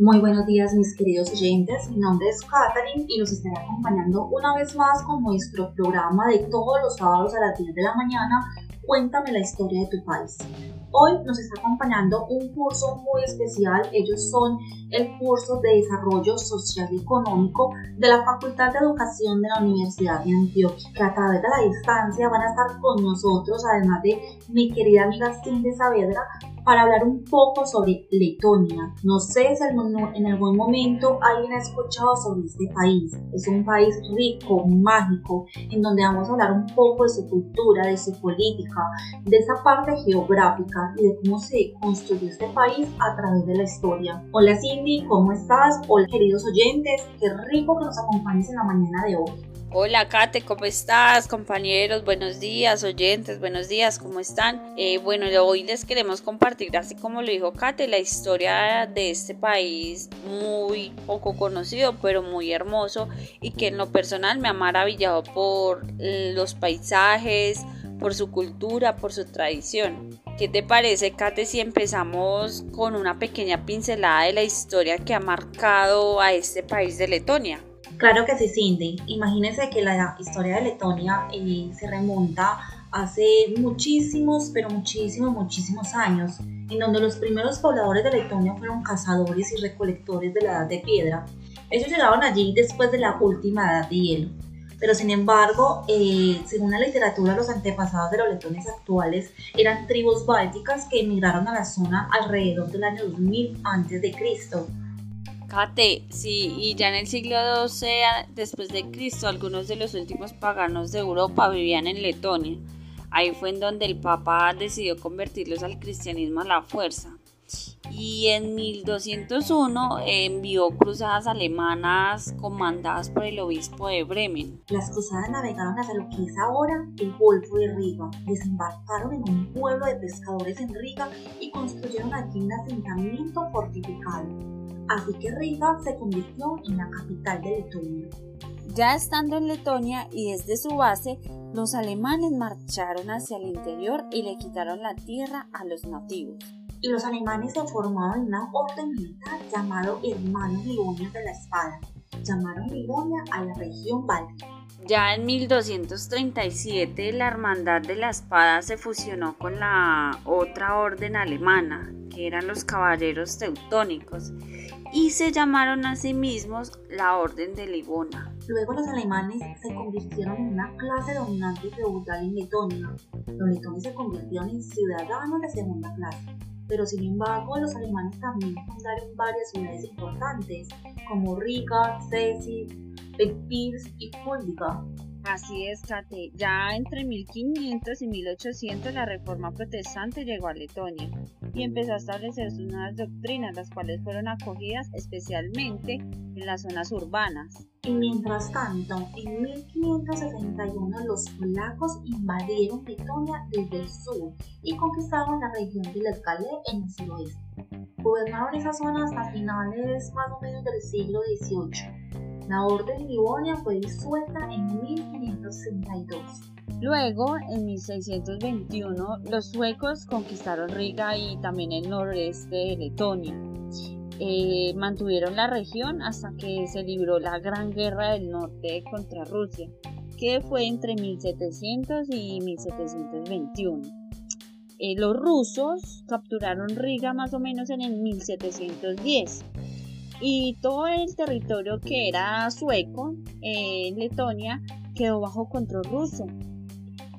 Muy buenos días mis queridos oyentes, mi nombre es Katherine y los estaré acompañando una vez más con nuestro programa de todos los sábados a las 10 de la mañana, Cuéntame la historia de tu país. Hoy nos está acompañando un curso muy especial, ellos son el curso de Desarrollo Social y Económico de la Facultad de Educación de la Universidad de Antioquia, que a través de la distancia van a estar con nosotros, además de mi querida amiga Cindy Saavedra, para hablar un poco sobre Letonia. No sé si en algún momento alguien ha escuchado sobre este país. Es un país rico, mágico, en donde vamos a hablar un poco de su cultura, de su política, de esa parte geográfica y de cómo se construyó este país a través de la historia. Hola Cindy, ¿cómo estás? Hola queridos oyentes, qué rico que nos acompañes en la mañana de hoy. Hola Kate, ¿cómo estás? Compañeros, buenos días, oyentes, buenos días, ¿cómo están? Eh, bueno, hoy les queremos compartir, así como lo dijo Kate, la historia de este país muy poco conocido, pero muy hermoso y que en lo personal me ha maravillado por los paisajes, por su cultura, por su tradición. ¿Qué te parece, Kate, si empezamos con una pequeña pincelada de la historia que ha marcado a este país de Letonia? Claro que sí, Cindy. Imagínense que la historia de Letonia eh, se remonta hace muchísimos, pero muchísimos, muchísimos años, en donde los primeros pobladores de Letonia fueron cazadores y recolectores de la edad de piedra. Ellos llegaron allí después de la última edad de hielo. Pero sin embargo, eh, según la literatura, los antepasados de los letones actuales eran tribus bálticas que emigraron a la zona alrededor del año 2000 a.C. Kate, sí, y ya en el siglo XII después de Cristo, algunos de los últimos paganos de Europa vivían en Letonia. Ahí fue en donde el Papa decidió convertirlos al cristianismo a la fuerza. Y en 1201 envió cruzadas alemanas comandadas por el obispo de Bremen. Las cruzadas navegaron hacia lo que es ahora el Golfo de Riga, desembarcaron en un pueblo de pescadores en Riga y construyeron allí un asentamiento fortificado así que Riga se convirtió en la capital de Letonia. Ya estando en Letonia y desde su base, los alemanes marcharon hacia el interior y le quitaron la tierra a los nativos. Y los alemanes se formaron en una orden militar llamado Hermanos Livonios de la Espada. Llamaron Livonia a la región báltica. Ya en 1237 la Hermandad de la Espada se fusionó con la otra orden alemana, que eran los caballeros teutónicos, y se llamaron a sí mismos la Orden de Livona. Luego los alemanes se convirtieron en una clase dominante y feudal en Letonia. Los letones se convirtieron en ciudadanos de segunda clase. Pero sin embargo, los alemanes también fundaron varias ciudades importantes, como Riga, Ceci, Petpirs y Fulda. Así es, Kate. Ya entre 1500 y 1800 la reforma protestante llegó a Letonia y empezó a establecer sus nuevas doctrinas, las cuales fueron acogidas especialmente en las zonas urbanas. Y mientras tanto, en 1561 los polacos invadieron Letonia desde el sur y conquistaron la región de Letgale en el suroeste. Gobernaron esa zona hasta finales más o menos del siglo XVIII. La Orden Livonia fue disuelta en 1562. Luego, en 1621, los suecos conquistaron Riga y también el noreste de Letonia. Eh, mantuvieron la región hasta que se libró la Gran Guerra del Norte contra Rusia, que fue entre 1700 y 1721. Eh, los rusos capturaron Riga más o menos en el 1710 y todo el territorio que era sueco en Letonia quedó bajo control ruso.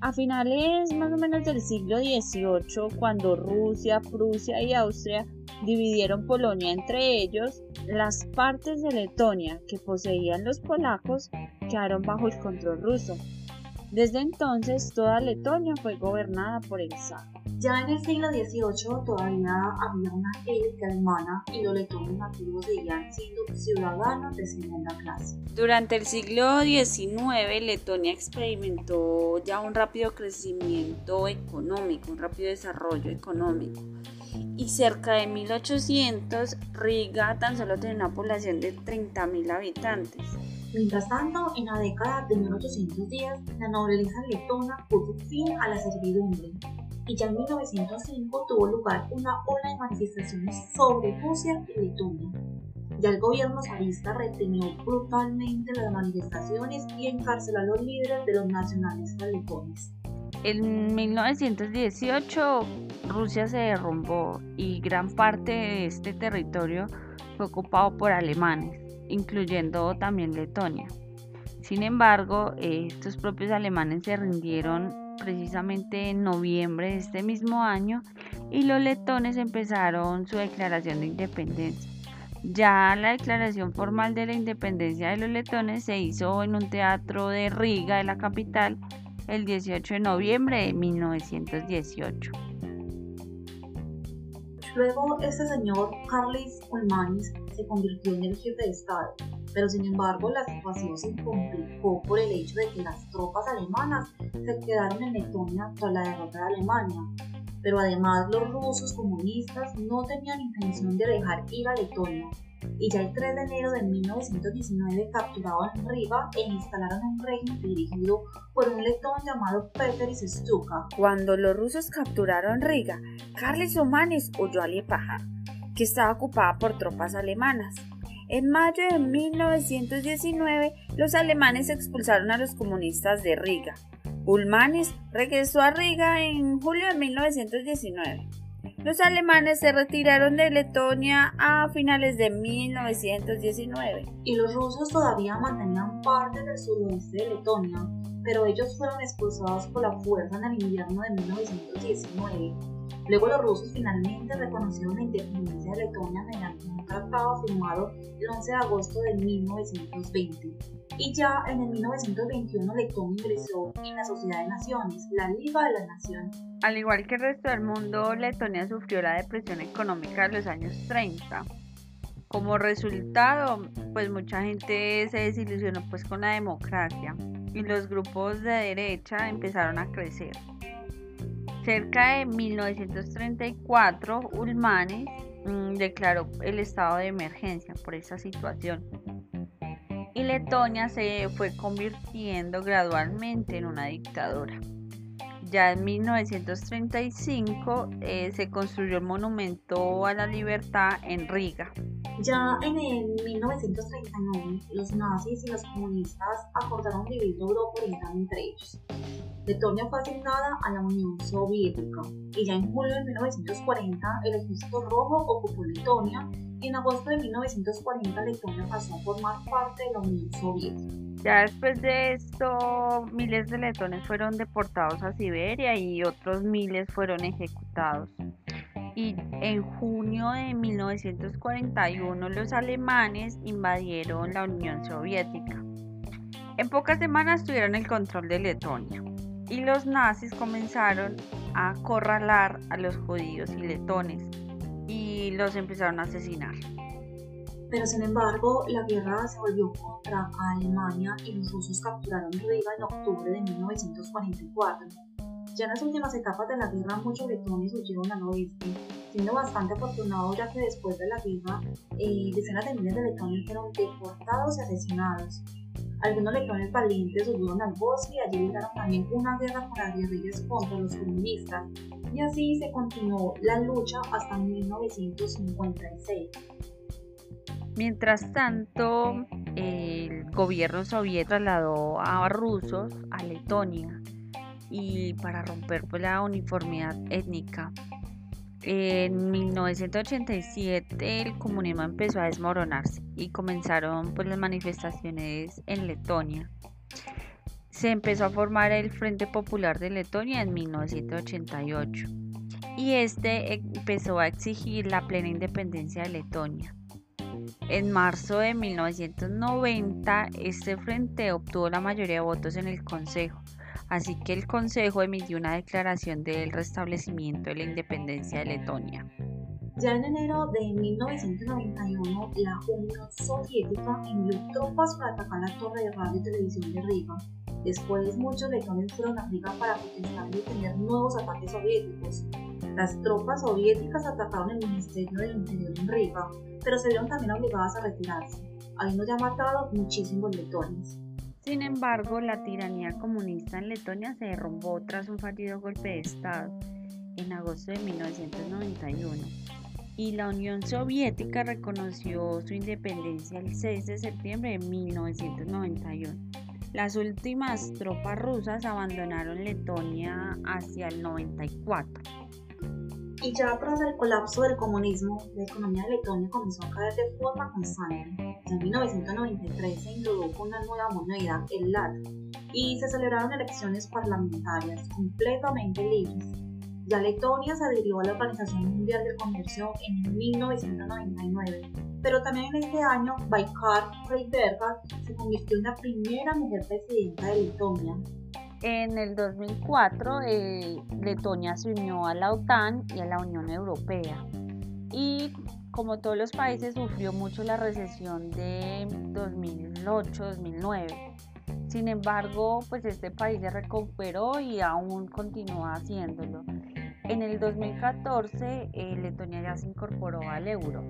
A finales más o menos del siglo XVIII, cuando Rusia, Prusia y Austria dividieron Polonia entre ellos, las partes de Letonia que poseían los polacos quedaron bajo el control ruso. Desde entonces, toda Letonia fue gobernada por el zar. Ya en el siglo XVIII todavía había una élite alemana y los letones nativos seguían siendo ciudadanos de segunda clase. Durante el siglo XIX, Letonia experimentó ya un rápido crecimiento económico, un rápido desarrollo económico. Y cerca de 1800, Riga tan solo tenía una población de 30.000 habitantes. Mientras tanto, en la década de 1810, la nobleza letona puso fin a la servidumbre y ya en 1905 tuvo lugar una ola de manifestaciones sobre Rusia y Letonia. Ya el gobierno zarista retenió brutalmente las manifestaciones y encarceló a los líderes de los nacionalistas letones. En 1918 Rusia se derrumbó y gran parte de este territorio fue ocupado por alemanes, incluyendo también Letonia. Sin embargo, estos propios alemanes se rindieron precisamente en noviembre de este mismo año y los letones empezaron su declaración de independencia. Ya la declaración formal de la independencia de los letones se hizo en un teatro de Riga, de la capital, el 18 de noviembre de 1918. Luego, este señor Carlis Ulmanis se convirtió en el jefe de Estado, pero sin embargo la situación se complicó por el hecho de que las tropas alemanas se quedaron en Letonia tras la derrota de Alemania. Pero además los rusos comunistas no tenían intención de dejar ir a Letonia y ya el 3 de enero de 1919 capturaron Riga e instalaron un régimen dirigido por un letón llamado Peter Stuka. Cuando los rusos capturaron Riga, Carles Omanes huyó a Liepaja, que estaba ocupada por tropas alemanas. En mayo de 1919, los alemanes expulsaron a los comunistas de Riga. Ulmanis regresó a Riga en julio de 1919. Los alemanes se retiraron de Letonia a finales de 1919. Y los rusos todavía mantenían parte del suroeste de Letonia, pero ellos fueron expulsados por la fuerza en el invierno de 1919. Luego los rusos finalmente reconocieron la independencia de Letonia mediante tratado firmado el 11 de agosto de 1920. Y ya en el 1921 Letonia ingresó en la Sociedad de Naciones, la Liga de las Naciones. Al igual que el resto del mundo, Letonia sufrió la depresión económica de los años 30. Como resultado, pues mucha gente se desilusionó pues con la democracia y los grupos de derecha empezaron a crecer. Cerca de 1934, Ulmanes declaró el estado de emergencia por esa situación y Letonia se fue convirtiendo gradualmente en una dictadura. Ya en 1935 eh, se construyó el monumento a la libertad en Riga. Ya en el 1939 los nazis y los comunistas acordaron dividir Europa Oriental entre ellos. Letonia fue asignada a la Unión Soviética y ya en julio de 1940 el Ejército Rojo ocupó Letonia y en agosto de 1940 Letonia pasó a formar parte de la Unión Soviética. Ya después de esto, miles de letones fueron deportados a Siberia y otros miles fueron ejecutados. Y en junio de 1941 los alemanes invadieron la Unión Soviética. En pocas semanas tuvieron el control de Letonia y los nazis comenzaron a acorralar a los judíos y letones y los empezaron a asesinar. Pero sin embargo, la guerra se volvió contra Alemania y los rusos capturaron Riga en octubre de 1944. Ya en las últimas etapas de la guerra, muchos letones huyeron al oeste, siendo bastante afortunado ya que después de la guerra, eh, decenas de miles de letones fueron deportados y asesinados. Algunos letones valientes huyeron al bosque y allí libraron también una guerra con las guerrillas contra los comunistas, y así se continuó la lucha hasta 1956. Mientras tanto, el gobierno soviético trasladó a rusos a Letonia y para romper pues, la uniformidad étnica. En 1987 el comunismo empezó a desmoronarse y comenzaron pues, las manifestaciones en Letonia. Se empezó a formar el Frente Popular de Letonia en 1988 y este empezó a exigir la plena independencia de Letonia. En marzo de 1990, este frente obtuvo la mayoría de votos en el Consejo, así que el Consejo emitió una declaración del restablecimiento de la independencia de Letonia. Ya en enero de 1991, la Unión Soviética envió tropas para atacar la torre de radio y televisión de Riga. Después, muchos letones fueron a Riga para protestar y tener nuevos ataques soviéticos. Las tropas soviéticas atacaron el Ministerio del Interior en Riga, pero se vieron también obligadas a retirarse, habiendo ya matado muchísimos letones. Sin embargo, la tiranía comunista en Letonia se derrumbó tras un fallido golpe de Estado en agosto de 1991. y la Unión Soviética reconoció su independencia el 6 de septiembre de 1991. Las últimas tropas rusas abandonaron Letonia hacia el 94. Y ya tras el colapso del comunismo, la economía de Letonia comenzó a caer de forma constante. En 1993 se introdujo una nueva moneda, el LAT, y se celebraron elecciones parlamentarias completamente libres ya Letonia se adhirió a la Organización Mundial del Comercio en 1999, pero también en este año Baikar Freiberga se convirtió en la primera mujer presidenta de Letonia. En el 2004, eh, Letonia se unió a la OTAN y a la Unión Europea. Y como todos los países, sufrió mucho la recesión de 2008-2009. Sin embargo, pues este país se recuperó y aún continúa haciéndolo. En el 2014, eh, Letonia ya se incorporó al euro.